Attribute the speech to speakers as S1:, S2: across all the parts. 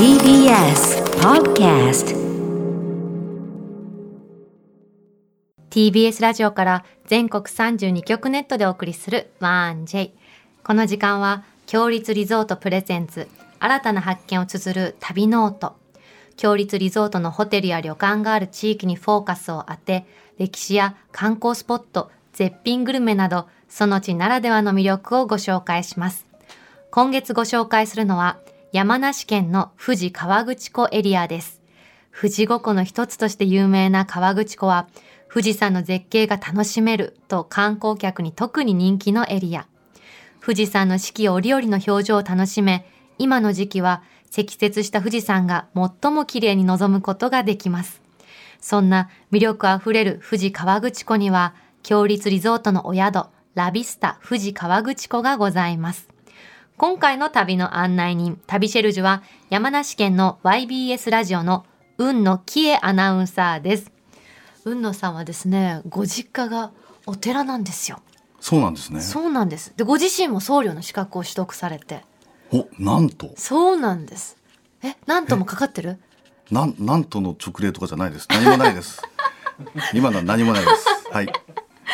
S1: TBS Podcast
S2: TBS ラジオから全国32局ネットでお送りする 1J この時間は強立リゾートプレゼンツ新たな発見を綴る旅ノート。共立リゾートのホテルや旅館がある地域にフォーカスを当て歴史や観光スポット絶品グルメなどその地ならではの魅力をご紹介します。今月ご紹介するのは山梨県の富士河口湖エリアです富士五湖の一つとして有名な河口湖は富士山の絶景が楽しめると観光客に特に人気のエリア。富士山の四季折々の表情を楽しめ、今の時期は積雪した富士山が最も綺麗に望むことができます。そんな魅力あふれる富士河口湖には、強立リゾートのお宿、ラビスタ富士河口湖がございます。今回の旅の案内人、旅シェルジュは山梨県の YBS ラジオの雲野喜恵アナウンサーです。雲野さんはですね、ご実家がお寺なんですよ。
S3: そうなんですね。
S2: そうなんです。で、ご自身も僧侶の資格を取得されて。
S3: お、なんと、
S2: そうなんです。え、なんともかかってる？
S3: なん、なんとの直令とかじゃないです。何もないです。今のは何もないです。はい。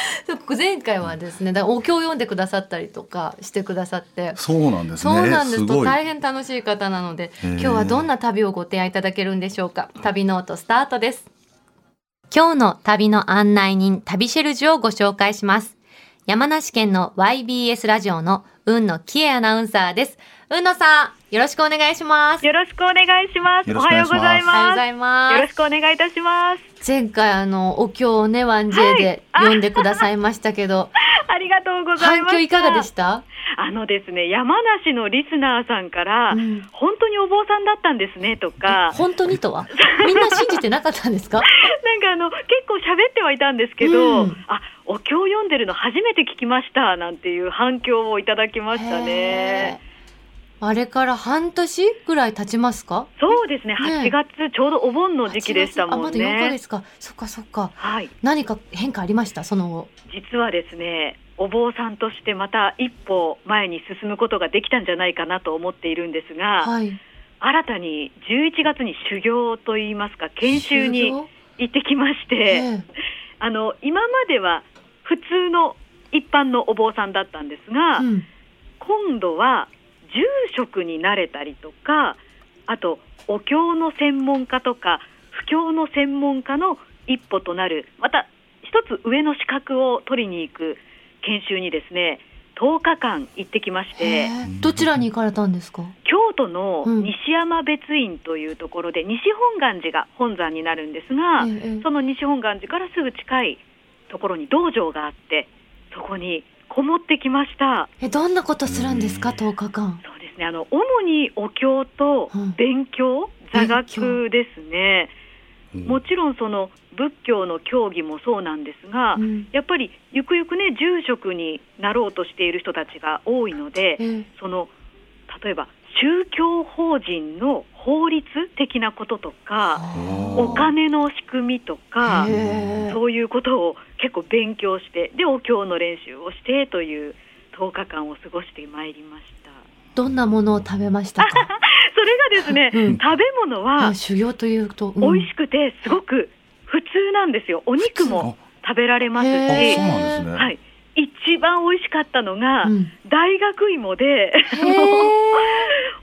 S2: 前回はですね、お経を読んでくださったりとかしてくださって。
S3: そうなんですね。
S2: そうなんですと。大変楽しい方なので今日はどんな旅をご提案いただけるんでしょうか旅ノートスタートです今日の旅の案内人旅シェルジュをご紹介します山梨県の YBS ラジオの雲野喜恵アナウンサーです雲野さんよろしくお願いします。
S4: よろしくお願いします。
S3: よ
S4: おはようございます。
S2: おはようございます。
S4: よろしくお願いいたします。
S2: 前回あのお経をねワンジェで
S4: はい
S2: 読んでくださいましたけど、
S4: ありがとうございます。
S2: 反響いかがでした？
S4: あのですね、山梨のリスナーさんから、
S2: うん。
S4: 本当にお坊さんだったんですねとか、
S2: 本当にとは？みんな信じてなかったんですか？
S4: なんかあの結構喋ってはいたんですけど、
S2: うん。
S4: あ、お経を読んでるの初めて聞きましたなんていう反響をいただきましたね。
S2: あれから半年ぐらい経ちますか？
S4: そうですね、
S2: ね。
S4: 8月ちょうどお盆の時期でしたもん
S2: あまだ4ヶ
S4: ね。
S2: 月か。そっかそっか。
S4: はい。
S2: 何か変化ありました？その。後
S4: 実はですねお坊さんとしてまた一歩前に進むことができたんじゃないかなと思っているんですが、
S2: はい。
S4: 新たに11月に修行といいますか研修に
S2: 修行？
S4: 行ってきまして、
S2: ええ。
S4: あの今までは普通の一般のお坊さんだったんですが、
S2: うん。
S4: 今度は住職になれたりとかあとお経の専門家とか布教の専門家の一歩となるまた一つ上の資格を取りに行く研修にですね10日間行ってきまして。
S2: どちらに行かれたんですか？
S4: 京都の
S2: うん。
S4: 西山別院というところで、西本願寺が本山になるんですが、
S2: ええ。
S4: その西本願寺からすぐ近いところに道場があってそこにこもってきました。
S2: えどんなことするんですか？10日間。
S4: そうですね。あの主にお経と
S2: うん。
S4: 勉強、座
S2: 勉強
S4: 学ですね。
S3: うん。
S4: もちろんその仏教の教義もそうなんですが、
S2: うん。
S4: やっぱりゆくゆくね住職になろうとしている人たちが多いので、
S2: ええ。
S4: その例えば宗教法人の法律的なこととか、
S3: お
S4: お金の仕組みとか、そういうことを結構勉強して、で、お経の練習をしてという10日間を過ごしてまいりました。
S2: どんなものを食べましたか？
S4: それがですね、
S2: うん。
S4: 食べ物は
S2: あ修行というと、うん。
S4: 美味しくて、すごく普通なんですよ。お肉も食べられますし、
S2: へ
S3: あ、
S2: え
S3: そうなんですね。
S4: はい。一番美味しかったのが、
S2: うん。
S4: 大学芋で、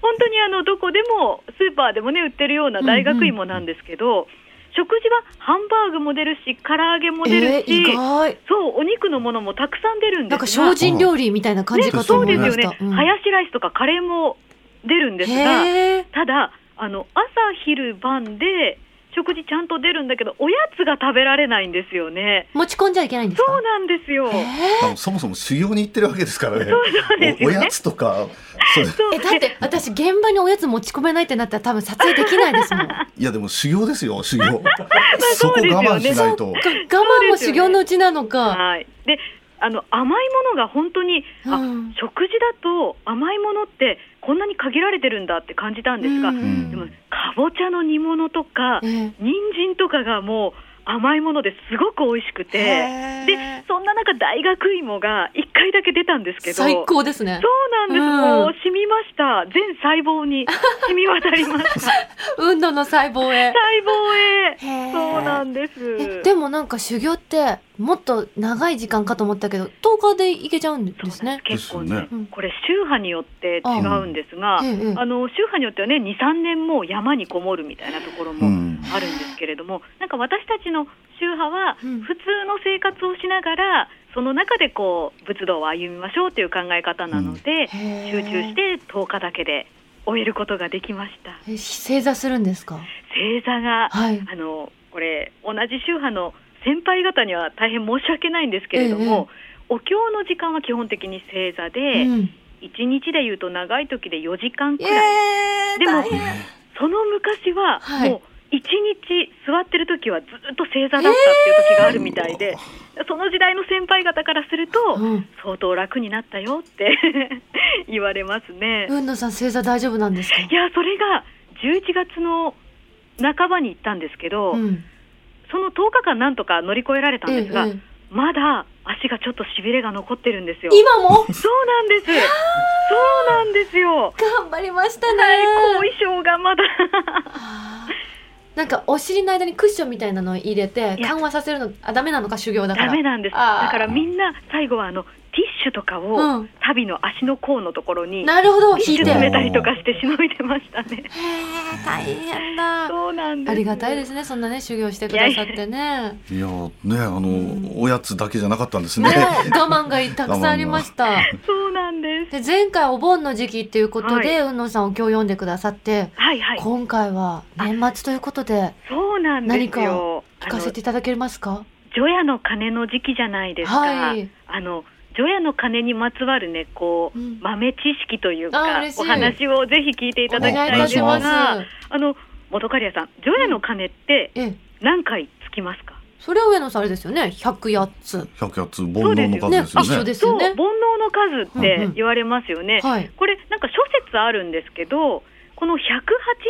S4: 本当にあのどこでもスーパーでもね売ってるような大学芋なんですけど、食事はハンバーグも出るし唐揚げも出る
S2: え
S4: し、
S2: ー意外。
S4: そうお肉のものもたくさん出るん
S2: なんか精進料理みたいな感じかと
S4: そう
S2: 思いま
S4: ですよね、
S2: した、うん。
S4: ハヤシライスとかカレーも出るんですがただあの朝昼晩で食事ちゃんと出るんだけどおやつが食べられないんですよね。
S2: 持ち込んじゃいけないんですか？
S4: そうなんですよ、
S3: そもそも修行に行ってるわけですからね。
S4: そうですよ。ね
S3: おおやつとか、
S2: えだって私現場におやつ持ち込めないってなったら多分撮影できないですもん。我
S3: いやでも修行ですよ、修行。そこ
S4: そうですよね。
S3: 我慢しないと。
S2: 慢も修行のうちなのか、
S4: はい、であの甘いものが本当に、あ
S2: うん。
S4: 食事だと甘いものってこんなに限られてるんだって感じたんですが、
S2: うん。
S4: でもかぼちゃの煮物とか、
S2: ええ。
S4: 人参とかがもう甘いものですごく美味しくてでそんな中大学芋が1回だけ出たんですけど
S2: 最高ですね。
S4: そうなんです、
S2: うん。
S4: もう染みました。全細胞に染み渡りました
S2: 運動の細胞へ。
S4: 細胞へ。そうなんです。
S2: えでもなんか修行ってもっと長い時間かと思ったけど10日でいけちゃうんですね。
S4: 結構ね
S3: ですよね。
S2: うん
S4: これ宗派によって違うんですが、
S2: ええええ。
S4: あの宗派によってはね23年も山にこもるみたいなところも
S3: うん
S4: あるんですけれども、なんか私たちの宗派は
S2: うん
S4: 普通の生活をしながらその中でこう仏道を歩みましょうという考え方なので、集中して10日だけで終えることができました。
S2: え正座するんですか？
S4: 正座が
S2: はい。
S4: あのこれ同じ宗派の先輩方には大変申し訳ないんですけれども、お経の時間は基本的に正座で、
S2: うん。
S4: 1日でいうと長い時で4時間く
S2: え
S4: らい、
S2: ー、
S4: でもその昔は
S2: はい
S4: もう1日座ってる時はずっと正座だったっていう時があるみたいで、その時代の先輩方からすると、
S2: うん。
S4: 相当楽になったよって言われますね。
S2: 運動さん正座大丈夫なんですか？
S4: いやそれが11月の半ばに行ったんですけど、
S2: うん。
S4: その10日間なんとか乗り越えられたんですが、
S2: えええ
S4: まだ足がちょっとしびれが残ってるんですよ。
S2: 今も？
S4: そうなんです。そうなんですよ。
S2: 頑張りましたね。
S4: はい、後遺症がまだ。
S2: はあなんかお尻の間にクッションみたいなのを入れて緩和させるのあダメなのか修行だから
S4: ダメなんです。だからみんな最後はあのティッシュとかを、
S2: うん
S4: 旅の足の甲のところに
S2: なるほど引いて
S4: めたりとかしてしのいでましたね。
S2: え大変だ
S4: そうなんです。
S2: ありがたいですねそんなね修行してくださってね
S3: いやねあの、
S2: ん
S3: おやつだけじゃなかったんです
S2: ね
S3: ね。
S2: 我慢がたくさんありました
S4: そうなんです。
S2: で前回お盆の時期っていうことで、
S4: は
S2: 雲野さんお経を読んでくださって、
S4: はいはい。
S2: 今回は年末ということで
S4: そうなんです
S2: 何か
S4: よ。
S2: 聞かせていただけますか？
S4: 除夜の鐘の時期じゃないですか。
S2: はい
S4: あの除夜の鐘にまつわるねこう、
S2: うん。
S4: 豆知識という
S2: あ
S4: かお話をぜひ聞いていただきたいんですが、あの元刈谷さん、除夜の鐘って
S2: ええ。
S4: 何回つきますか？
S2: それは上野さんあれですよね。108つ。
S3: 百やつ煩悩の数
S2: ね。
S3: ですよね。
S2: 一緒です
S4: そう、
S2: よね
S4: 煩悩の数って言われますよね。
S2: はい。
S4: これなんか諸説あるんですけど、この108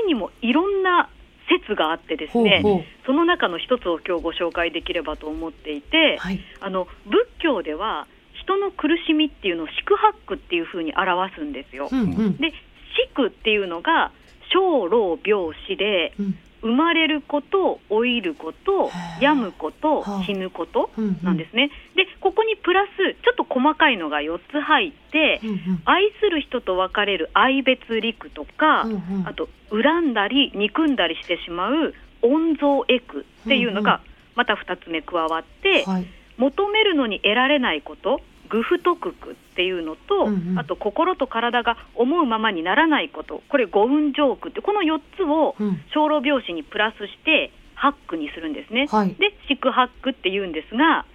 S4: にもいろんな説があってですね。
S2: ほうほう。
S4: その中の一つを今日ご紹介できればと思っていて、
S2: はい。
S4: あの仏教では人の苦しみっていうのを四苦八苦っていうふうに表すんですよ。
S2: うんうん。
S4: で四苦っていうのが生老病死で
S2: うん。
S4: 生まれること老いること病むこと
S2: はあ。
S4: 死ぬこと
S2: うん
S4: なんですね。でここにプラスちょっと細かいのが4つ入って
S2: うんうん。
S4: 愛する人と別れる愛別陸とか、
S2: うんうん。
S4: あと恨んだり憎んだりしてしまう温蔵エクっていうのがまた2つ目加わって、
S2: はい。
S4: 求めるのに得られないこと愚不徳苦っていうのと、
S2: うんうん。
S4: あと心と体が思うままにならないこと。これ五運上苦ってこの4つを
S2: うん。
S4: 生老病死にプラスして八苦にするんですね。
S2: はい。
S4: で四苦八苦って言うんですが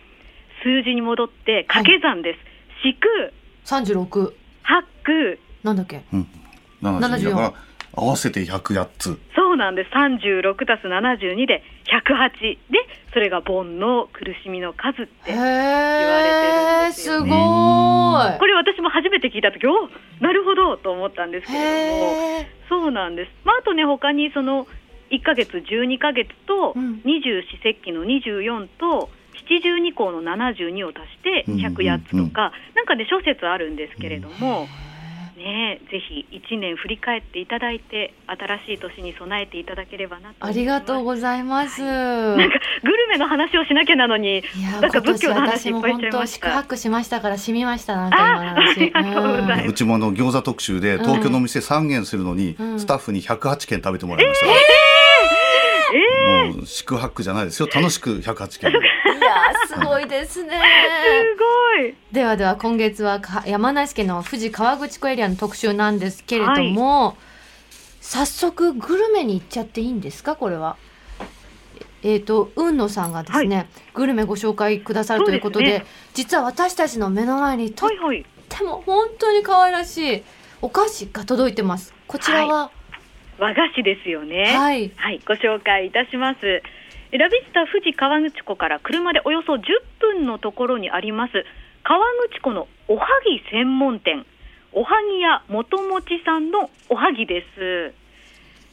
S4: 数字に戻って掛け算です。四苦
S2: 36
S4: 八苦
S2: なんだっけ？
S3: うん。七十
S2: 74
S3: だから合わせて百八つ。
S4: そうなんです。36たす72で108でそれが煩悩苦しみの数って
S2: へ
S4: われてるん
S2: え
S4: ですよ。
S2: すごーい。
S4: これ私も初めて聞いた時おなるほどと思ったんですけれども。そうなんです、まあ、あとね他にその1ヶ月12ヶ月と
S2: うん。
S4: 二十四節気の24と七十二項の72を足して108つとか、なんかね諸説あるんですけれども、ねえぜひ1年振り返っていただいて新しい年に備えていただければなと
S2: ありがとう
S4: う
S2: ございます。
S4: なんかグルメの話をしなきゃなのに
S2: いや
S4: なんか仏教の話
S2: 私も
S4: いっぱいしちゃい
S2: 本当
S4: ました
S2: 宿泊しましたから染みましたなんか今の話。
S4: あありがとうございます
S2: ん
S3: うちもあの餃子特集で東京のお店3軒するのに、
S2: うん
S3: スタッフに108軒食べてもらいました。もう宿泊じゃないですよ。楽しく108軒。
S2: いやーすごいですね。
S4: すごい。
S2: ではでは今月はか山梨県の富士河口湖エリアの特集なんですけれども、早速グルメに行っちゃっていいんですかこれは？えっ、と雲野さんがですね、グルメご紹介くださるということで
S4: そうです
S2: 実は私たちの目の前にとっ
S4: はいはい。
S2: ても本当に可愛らしいお菓子が届いてます。こちらは、
S4: 和菓子ですよね。
S2: はい、
S4: はい、ご紹介いたします。ラビスタ富士河口湖から車でおよそ10分のところにあります河口湖のおはぎ専門店おはぎ屋元もちさんのおはぎです。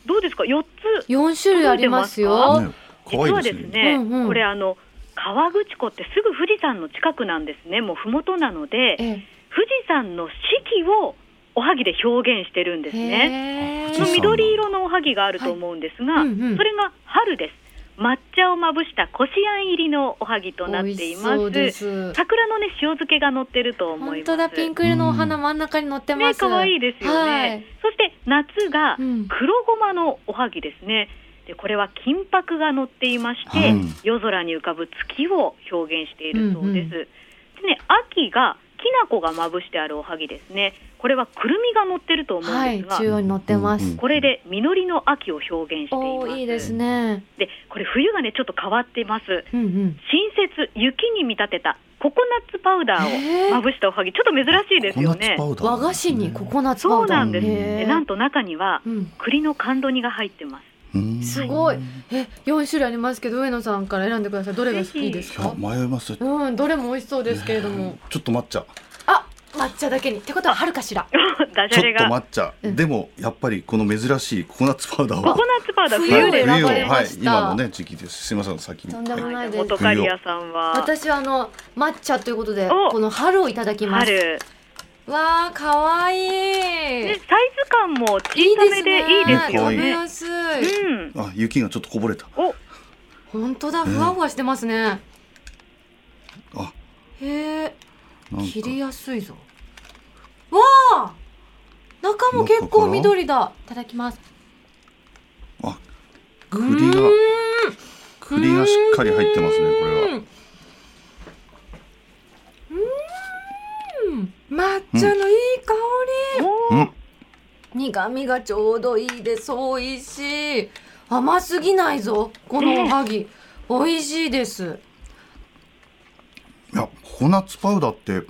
S4: どうですか？4つ
S2: 4種類ありますよ。
S4: 実はですね、
S2: うんうん
S4: これあの河口湖ってすぐ富士山の近くなんですね。もう麓なので、
S2: ええ
S4: 富士山の四季をおはぎで表現してるんですね。その緑色のおはぎがあると思うんですが、
S2: はいうんうん
S4: それが春です。抹茶をまぶしたこしあん入りのおはぎとなっていま。
S2: すす
S4: 桜のね塩漬けが乗ってると思います。
S2: 本当だピンク色のお花真ん中に乗ってます、
S4: ね可愛いですよね。
S2: はい
S4: そして夏が
S2: うん
S4: 黒ごまのおはぎですね。でこれは金箔が乗っていまして、
S3: うん
S4: 夜空に浮かぶ月を表現しているそうです。
S2: うんうん
S4: でね秋がきな粉がまぶしてあるおはぎですね。これはくるみが乗ってると思うん
S2: はい
S4: ですが、
S2: 中央に乗ってます、
S4: これで実りの秋を表現しています。
S2: いいですね
S4: でこれ冬がねちょっと変わっています。
S2: うんうん
S4: 新雪雪に見立てたココナッツパウダーをまぶしたおはぎ、ちょっと珍しいですよね。
S3: ココナッツパウダー
S2: 和菓子にココナッツパウダー
S4: そうなんです。なんと中には
S2: うん
S4: 栗の甘露煮が入ってます。
S3: うん。
S2: すごい。え四種類ありますけど上野さんから選んでください。どれが好きですか？
S3: 迷います。ちょ
S2: うんどれも美味しそうですけれども。
S3: っと抹茶。
S2: あ抹茶だけに。ってことは春かしら。
S3: ちょっと。抹茶。
S2: うん。
S3: でもやっぱりこの珍しいココナッツパウダーは。
S4: ココナッツパウダー
S2: 冬
S4: 冬で
S2: 選ばれ
S3: をはい
S2: ました
S3: 今のね時期です。すみません先に。
S2: とんでもないです。
S4: 元カリアさんは。
S2: 私はあの抹茶ということで
S4: お。
S2: この春をいただきます。
S4: 春。
S2: わあ可愛い
S4: でサイズ感も小
S2: いい
S4: さめでいいですよね。
S2: やすい。
S4: うん。
S3: あ雪がちょっとこぼれた。
S4: お。
S2: 本当だふわふわしてますね。
S3: あ。
S2: へえ切りやすいぞ。わあ中も結構緑だ。いただきます。
S3: あ栗が栗がしっかり入ってますねこれは。
S2: うーん抹茶のいい香り、
S3: うん。
S2: 苦味がちょうどいいです美味しい甘すぎないぞこのおはぎ、美味しいです。
S3: いやココナッツパウダーって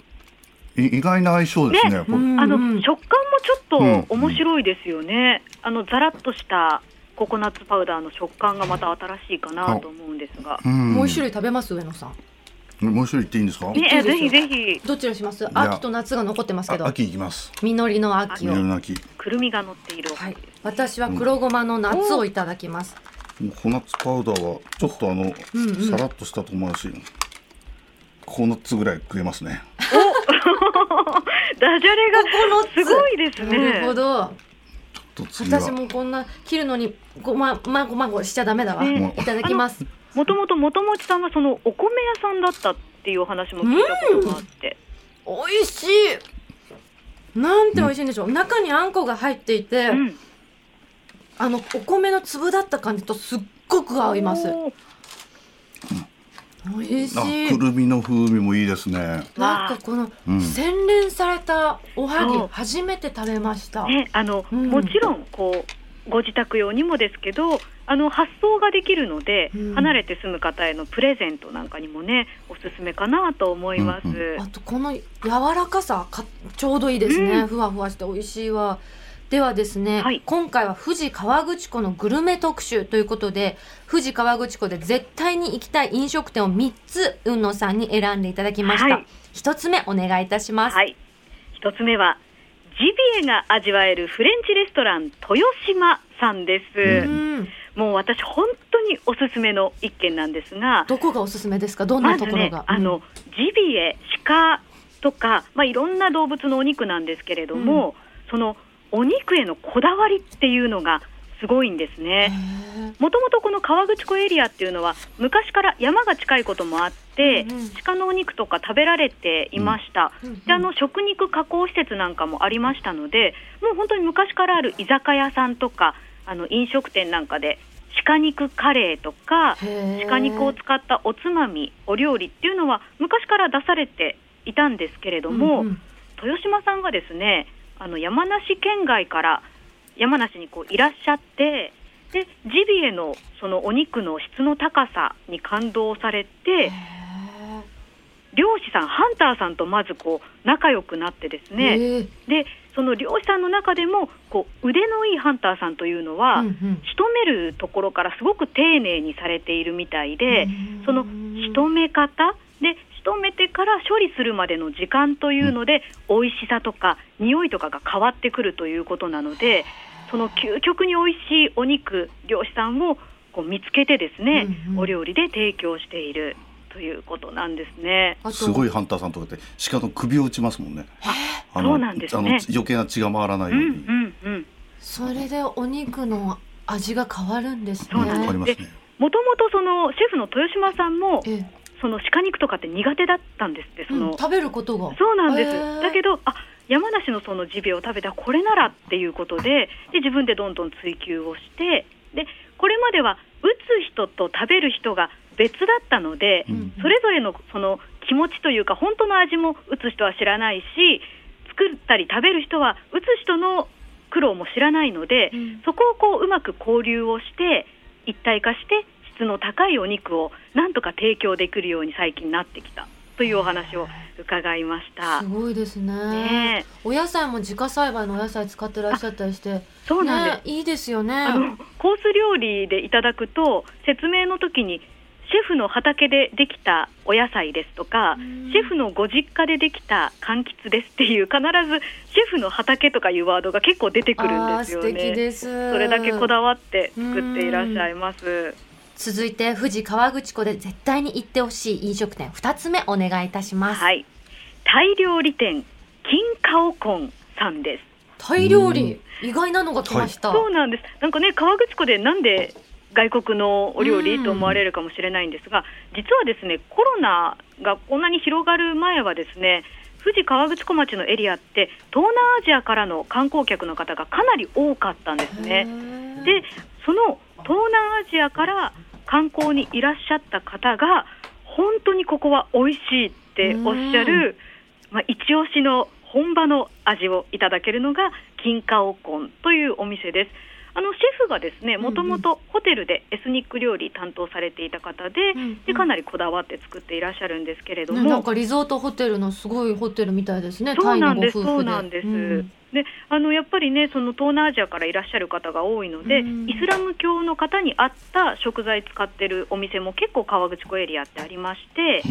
S3: い意外な相性ですね。これ。
S2: うん
S4: あの
S2: うん。
S4: 食感もち
S3: うん
S4: ょっと面白いですよね。あのザラッとしたココナッツパウダーの食感がまた新しいかなと思うんですが。
S3: うん。
S2: もう一種類食べます上野さん
S3: もう一種類言っていいんですか？
S2: いい
S4: ね、ぜひぜひ。
S2: どちらします？
S3: や
S2: 秋と夏が残ってますけど。
S3: あ秋行きます。
S2: 実りの秋。を
S3: 緑の秋。
S4: くるみが乗っているおは
S2: はい。私は黒ごまの夏をいただきます、
S3: ココナッツパウダーはちょっとあの、
S2: うんうん。
S3: さらっとしたと思うし、ココナッツぐらい食えますね。
S4: ダジャレがすごいです
S2: なるほ
S4: ね。
S2: ど私もこんな切るのにごままごまごしちゃダメだわ、
S4: ね。
S2: いただきます
S4: もともと元町さんがそのお米屋さんだったっていうお話も聞いたことがあって。
S2: 美味しい。なんて美味しいんでしょう、中にあんこが入っていて、
S4: うん。
S2: あのお米の粒だった感じとすっごく合います。美味し
S3: あ
S2: い
S3: くるみの風味もいいですね。
S2: なんかこの
S3: うん。
S2: 洗練されたおはぎ初めて食べました、
S4: ね、あの、
S2: うん。
S4: もちろんこうご自宅用にもですけどあの発送ができるので、
S2: うん。
S4: 離れて住む方へのプレゼントなんかにもねおすすめかなと思います。
S3: うんう
S2: あとこの柔らかさかちょうどいいですね、
S4: うん。
S2: ふわふわして美味しいわ。ではですね、
S4: はい。
S2: 今回は富士河口湖のグルメ特集ということで富士河口湖で絶対に行きたい飲食店を3つ雲野さんに選んでいただきました、
S4: はい。
S2: 1つ目お願いいたします、
S4: はい、一つ目はジビエが味わえるフレンチレストラン豊島さんです。
S2: うん。
S4: もう私本当におすすめの一軒なんですが、
S2: どこがおすすめですか？どんなところが、
S4: あのジビエ鹿とかまあいろんな動物のお肉なんですけれども、そのお肉へのこだわりっていうのがすごいんです
S2: うん
S4: ね。もともとこの河口湖エリアっていうのは昔から山が近いこともあって、
S2: うんうん。
S4: 鹿のお肉とか食べられていました、
S2: うんうん。
S4: であの食肉加工施設なんかもありましたのでもう本当に昔からある居酒屋さんとかあの飲食店なんかで鹿肉カレーとか鹿肉を使ったおつまみお料理っていうのは昔から出されていたんですけれども、
S2: うんうん。
S4: 豊島さんがですねあの山梨県外から山梨にこういらっしゃってでジビエのそのお肉の質の高さに感動されて
S2: へ
S4: 漁師さんハンターさんとまずこう仲良くなってです
S2: ー。
S4: ねでその漁師さんの中でもこう腕のいいハンターさんというのは、
S2: うんうん。
S4: 仕留めるところからすごく丁寧にされているみたいで、
S2: うん
S4: その仕留め方で仕留めてから処理するまでの時間というので、美味しさとか匂いとかが変わってくるということなのでその究極に美味しいお肉漁師さんをこう見つけてですね、
S2: うんうん。
S4: お料理で提供しているということなんですね。
S3: すごいハンターさんとかって鹿の首を打ちますもんね。あ
S4: そうなんですね
S3: あの余計な血が回らない
S4: うんう
S3: ように。
S4: んうん。
S2: それでお肉の味が変わるんですね
S4: そうなんです
S3: わかりますね。
S4: もともとそのシェフの豊島さんも
S2: ええ
S4: その鹿肉とかって苦手だったんですって。その、
S2: うん食べることが
S4: そうなんです。だけどあ山梨のそのジビエを食べたこれならっていうことでで自分でどんどん追求をしてでこれまでは打つ人と食べる人が別だったので、
S3: うん。
S4: それぞれのその気持ちというか本当の味も打つ人は知らないし作ったり食べる人は打つ人の苦労も知らないので、
S2: うん。
S4: そこをこううまく交流をして一体化して質の高いお肉をなんとか提供できるように最近なってきた。というお話を伺いました。
S2: す。ごいですね。
S4: ねえ。
S2: お野菜も自家栽培のお野菜使ってらっしゃったりして。
S4: そうなんです、
S2: ねいいですよね。
S4: あのコース料理でいただくと説明の時にシェフの畑でできたお野菜ですとか
S2: うん。
S4: シェフのご実家でできた柑橘ですっていう必ずシェフの畑とかいうワードが結構出てくるんですよね。
S2: です。
S4: それだけこだわって作っていらっしゃいます。
S2: 続いて富士河口湖で絶対に行ってほしい飲食店二つ目お願いいたします、
S4: はい、タイ料理店金カオコンさんです。
S2: タイ料理？意外なのが来ました、
S4: そうなんです。なんかね河口湖でなんで外国のお料
S2: うん
S4: 理と思われるかもしれないんですが、実はですねコロナがこんなに広がる前はですね富士河口湖町のエリアって東南アジアからの観光客の方がかなり多かったんですね。でその東南アジアから観光にいらっしゃった方が本当にここは美味しいっておっしゃる、まあ、一押しの本場の味をいただけるのが金華オコンというお店です。あのシェフがですねもともとホテルでエスニック料理担当されていた方で,、
S2: うんうん。
S4: でかなりこだわって作っていらっしゃるんですけれども、
S2: ね、なんかリゾートホテルのすごいホテルみたいですね
S4: そうなんです、そうなんです。
S2: うん。
S4: で、あのやっぱりね、その東南アジアからいらっしゃる方が多いので、
S2: うん
S4: イスラム教の方に合った食材使ってるお店も結構川口湖エリアってありまして、そ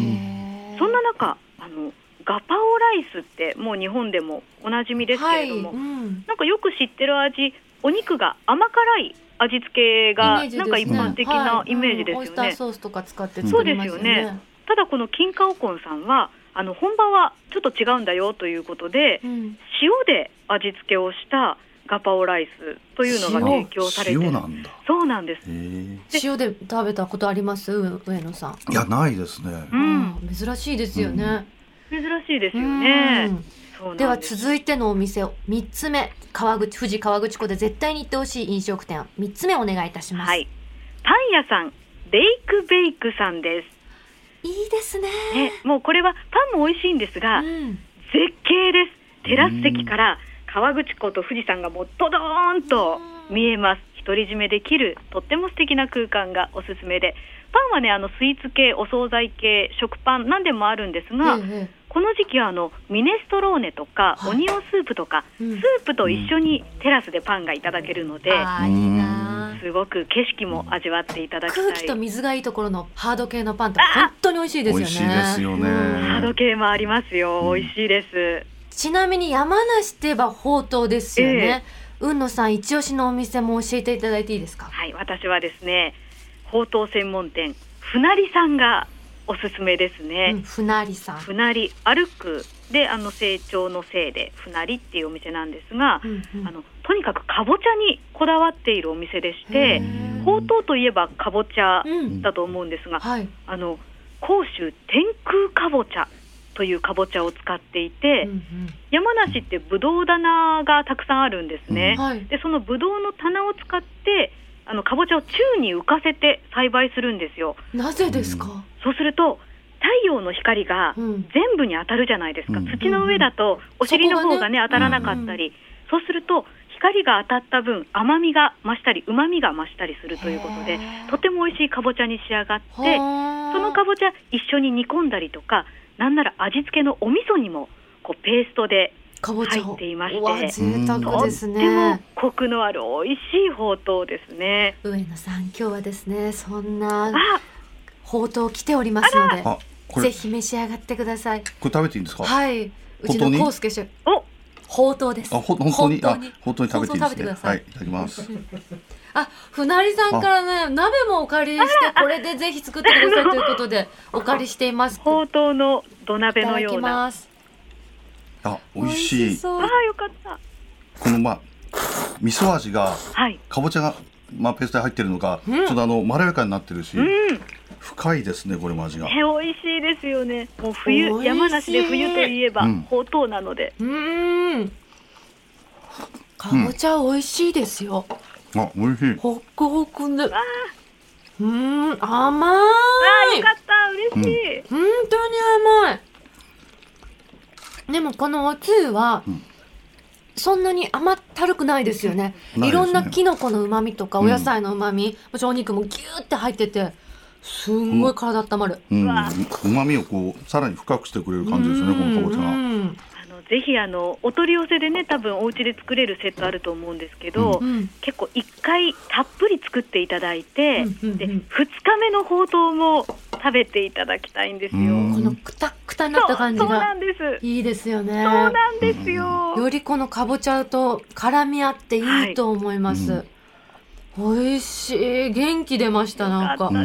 S4: んな中、あのガパオライスってもう日本でもおなじみですけれども、
S2: はい。うん。
S4: なんかよく知ってる味、お肉が甘辛い味付けがなんか一般的なイメージですよね。
S2: はいうんオイスターソースとか使って作りますよね。
S4: そうですよねただこの金華おこんさんはあの本場はちょっと違うんだよということで、
S2: うん
S4: 塩で味付けをしたガパオライスというのが提供されてる
S3: 塩なんだ。
S4: そうなんです。
S2: 塩で食べたことあります？う上野さん。
S3: いやないですね。
S4: うん
S2: うん珍しいですよね。
S4: 珍しいですよね
S2: うん
S4: そうなん
S2: では
S4: す
S2: 続いてのお店を三つ目川口富士河口湖で絶対に行ってほしい飲食店三つ目お願いいたします。
S4: はい。パン屋さんベイクベイクさんです。
S2: いいですね。
S4: ねもうこれはパンも美味しいんですが、
S2: うん。
S4: 絶景です。テラス席から川口湖と富士山がもうドドーンと見えます。独り占めできるとっても素敵な空間がおすすめで。パンはねあのスイーツ系お惣菜系食パン何でもあるんですが、
S2: ええ
S4: この時期はあのミネストローネとか、
S2: はい。
S4: オニオンスープとか、
S2: うん。
S4: スープと一緒にテラスでパンがいただけるので、すごく景色も味わっていただきたい。
S2: 空気と水がいいところのハード系のパンって本当に美味しいですよね。
S3: 美味しいですよね。
S2: うん。
S4: ハード系もありますよ、
S3: うん。
S4: 美味しいです。
S2: ちなみに山梨といえばほうとうですよね。雲野さん一押しのお店も教えていただいていいですか？
S4: はい私はですねほうとう専門店船りさんがおすすめですね、
S2: うん、船りさん。
S4: 船り歩くであの成長のせいで船りっていうお店なんですが、
S2: うんうん
S4: あのとにかくかぼちゃにこだわっているお店でしてほうとうといえばかぼちゃ
S2: うん
S4: だと思うんですが、
S2: はい。
S4: あの甲州天空かぼちゃというかぼちゃを使っていて、
S2: うん
S4: 山梨ってぶどう棚がたくさんあるんですね
S2: うん。はい。
S4: でそのぶどうの棚を使ってあのかぼちゃを宙に浮かせて栽培するんですよ。
S2: なぜですか？
S4: そうすると太陽の光が
S2: うん。
S4: 全部に当たるじゃないですか、
S3: うん。
S4: 土の上だとお尻の方がね
S2: ね。
S4: 当たらなかったり、そうすると光が当たった分甘みが増したり旨みが増したりするということでとても美味しいかぼちゃに仕上がってそ
S2: そ
S4: のかぼちゃ一緒に煮込んだりとかなんなら味付けのお味噌にもこうペーストで入っていまして
S2: うわ贅沢です
S4: とっても
S2: ね。
S4: コクのある美味しいほうとうですね。
S2: 上野さん今日はですねそんな
S4: あ
S2: ほうとう来ておりますのでぜひ召し上がってください。
S3: これ食べていいんですか？
S2: はい。うちのコウスケシェフ
S4: お
S2: ほうとうです
S3: あ、ほ本当に、あ
S2: 本、
S3: 本当に食べていいですね。
S2: ほうとう食べてくださ
S3: はいい、いただきます。
S2: あ、船りさんからね、鍋もお借りして、これでぜひ作ってくださいということで、お借りしています。
S4: ほうとうの土鍋
S2: いただき
S4: のような。
S3: あ、美味しい。
S4: ああ、よかった。
S3: このまあ味噌味が
S4: はい。
S3: かぼちゃがまあペーストに入ってるのか、
S2: うん
S3: ちょっとあのまろやかになってるし、
S4: うん。
S3: 深いですねこれも味が。
S4: え、美味しいですよね。もう冬、山梨で冬といえば
S3: うん
S4: ほうとうなので。
S2: うーん。かぼちゃ美味しいですよ。
S3: あ、美味しい。
S2: ホクホクで。う
S4: あ
S2: ーん、甘
S4: あ、
S2: い
S4: よ。かった。嬉しい。
S2: 本当に甘い。でもこのおつゆは、
S3: うん。
S2: そんなに甘ったるくないですよね。
S3: ね。
S2: いろんなキノコの旨味とか、
S3: うん。
S2: お野菜の旨味、もちろんお肉もギューって入ってて、すんごい体温まる。
S3: うん、旨味をこうさらに深くしてくれる感じですねこのかぼちゃが。
S4: ぜひあのお取り寄せでね多分お家で作れるセットあると思うんですけど、
S2: うん。
S4: 結構一回たっぷり作っていただいて、
S2: うんうんうん
S4: で2日目のほうとうも食べていただきたいんですよ。
S3: うん
S2: このくたくたになった感じが
S4: そうそうなんです。
S2: いいですよね。
S4: そうなんですよ。
S2: よりこのかぼちゃと絡み合っていいと思います。
S3: はい
S2: 美味しい。元気出ました、なんか
S4: よか。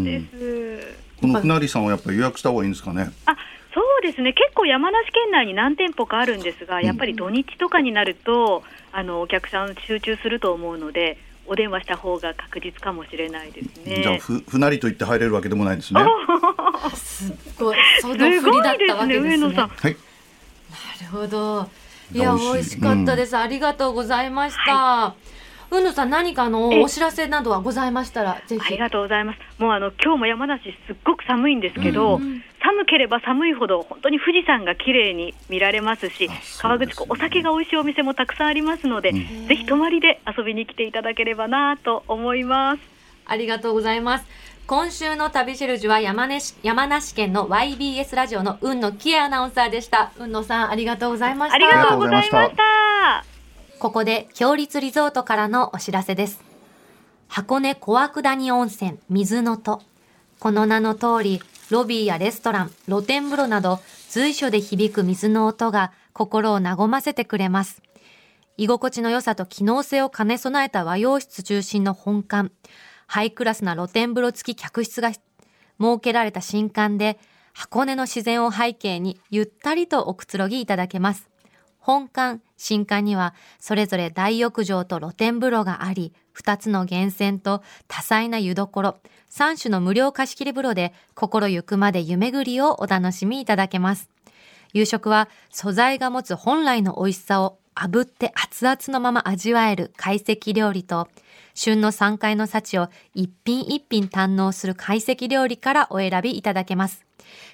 S3: この船りさんはやっぱり予約した方がいいんですかね？
S4: あそうですね結構山梨県内に何店舗かあるんですが、やっぱり土日とかになるとあのお客さん集中すると思うのでお電話した方が確実かもしれないですね。
S3: じゃあふ船りと言って入れるわけでもないですね。
S2: すっごい。その
S4: す
S2: 振り
S4: ご
S2: だったわ
S4: いですね
S2: けですね。
S3: はい。
S2: なるほど。いや、
S3: 美味しい
S2: 美味しかったです。ありがとうございました。うぬさん、何かのお知らせなどはございましたら、ぜひ。
S4: ありがとうございます。もうあの今日も山梨すっごく寒いんですけど、
S2: うん
S4: 寒ければ寒いほど本当に富士山が綺麗に見られますし
S3: ね
S4: 川口湖お酒が美味しいお店もたくさんありますので、
S3: うん
S4: ぜひ泊まりで遊びに来ていただければなと思います。
S2: ありがとうございます。今週の旅シェルジュは山梨山梨県の YBS ラジオの雲野喜恵アナウンサーでした。雲野さん、ありがとうございました。
S4: ありがとうございました。
S2: ここで、強立リゾートからのお知らせです。箱根小涌谷温泉水の戸。この名の通り、ロビーやレストラン、露天風呂など、随所で響く水の音が心を和ませてくれます。居心地の良さと機能性を兼ね備えた和洋室中心の本館。ハイクラスな露天風呂付き客室が設けられた新館で、箱根の自然を背景にゆったりとおくつろぎいただけます。本館、新館にはそれぞれ大浴場と露天風呂があり、二つの源泉と多彩な湯どころ、三種の無料貸切風呂で心ゆくまで湯巡りをお楽しみいただけます。夕食は素材が持つ本来の美味しさを炙って熱々のまま味わえる懐石料理と、旬の山海の幸を一品一品堪能する懐石料理からお選びいただけます。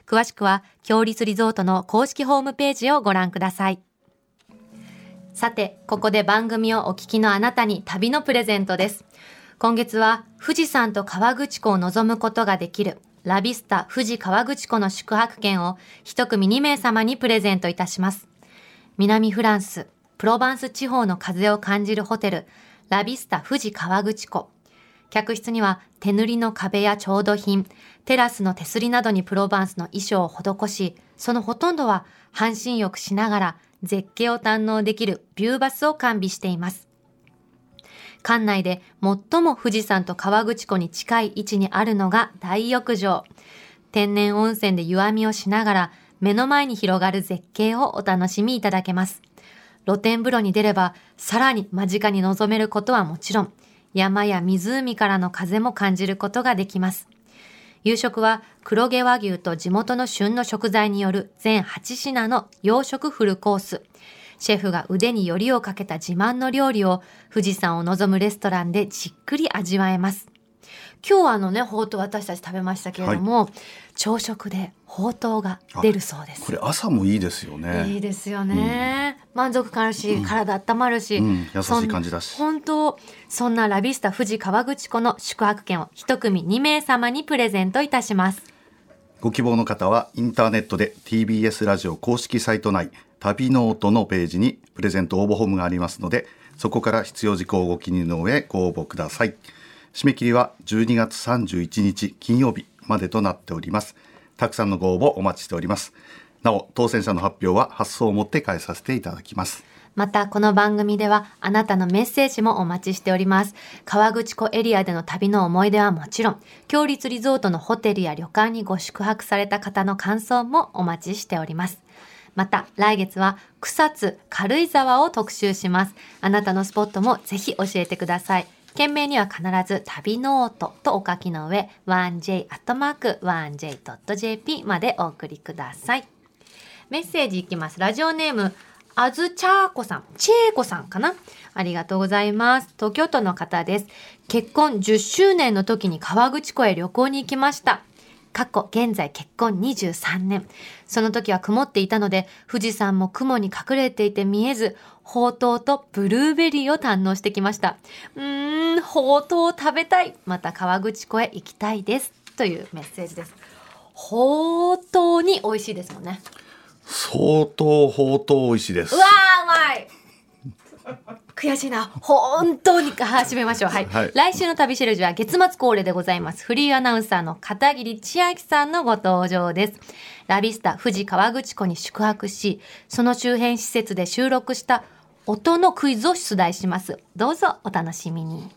S2: 詳しくは、強立リゾートの公式ホームページをご覧ください。さて、ここで番組をお聞きのあなたに旅のプレゼントです。今月は富士山と河口湖を望むことができるラビスタ富士河口湖の宿泊券を一組2名様にプレゼントいたします。南フランス、プロバンス地方の風を感じるホテル、ラビスタ富士河口湖。客室には手塗りの壁や調度品、テラスの手すりなどにプロバンスの衣装を施し、そのほとんどは半身浴しながら絶景を堪能できるビューバスを完備しています。館内で最も富士山と河口湖に近い位置にあるのが大浴場。天然温泉で湯あみをしながら目の前に広がる絶景をお楽しみいただけます。露天風呂に出ればさらに間近に望めることはもちろん、山や湖からの風も感じることができます。夕食は黒毛和牛と地元の旬の食材による全8品の洋食フルコース。シェフが腕によりをかけた自慢の料理を富士山を望むレストランでじっくり味わえます。今日はあのね、ほうと私たち食べましたけれども、朝食でほうとうが出るそうです。
S3: これ朝もいいですよ
S2: い
S3: ね。
S2: いですよね。満足感あるし、体温まるし、
S3: うん優しい感じだし
S2: 本当、そんなラビスタ富士河口湖の宿泊券を一組2名様にプレゼントいたします。
S3: ご希望の方はインターネットで TBS ラジオ公式サイト内旅ノートのページにプレゼント応募フォームがありますのでそこから必要事項をご記入の上ご応募ください締め切りは12月31日金曜日までとなっておりますたくさんのご応募お待ちしておりますなお当選者の発表は発送をもって代えさせていただきます
S2: またこの番組ではあなたのメッセージもお待ちしております。河口湖エリアでの旅の思い出はもちろん、共立リゾートのホテルや旅館にご宿泊された方の感想もお待ちしております。また来月は草津軽井沢を特集します。あなたのスポットもぜひ教えてください。件名には必ず旅ノートとお書きの上 1j.1j.jp までお送りください。メッセージいきます。ラジオネームあずちゃーこさん、ちえこさんかな？ありがとうございます。東京都の方です。結婚10周年の時に川口湖へ旅行に行きました。過去、現在結婚23年。その時は曇っていたので、富士山も雲に隠れていて見えず、ほうとうとブルーベリーを堪能してきました。うーん、ほうとう食べたい。また川口湖へ行きたいです。というメッセージです。ほうとうに美味しいですもんね。
S3: 相当ほうとう美味しいです
S2: うわーうまい悔しいな。本当に、あ締めましょう。はい。
S3: はい
S2: 来週の旅しるじは月末恒例でございます。フリーアナウンサーの片桐千秋さんのご登場です。ラビスタ富士河口湖に宿泊し、その周辺施設で収録した音のクイズを出題します。どうぞお楽しみに。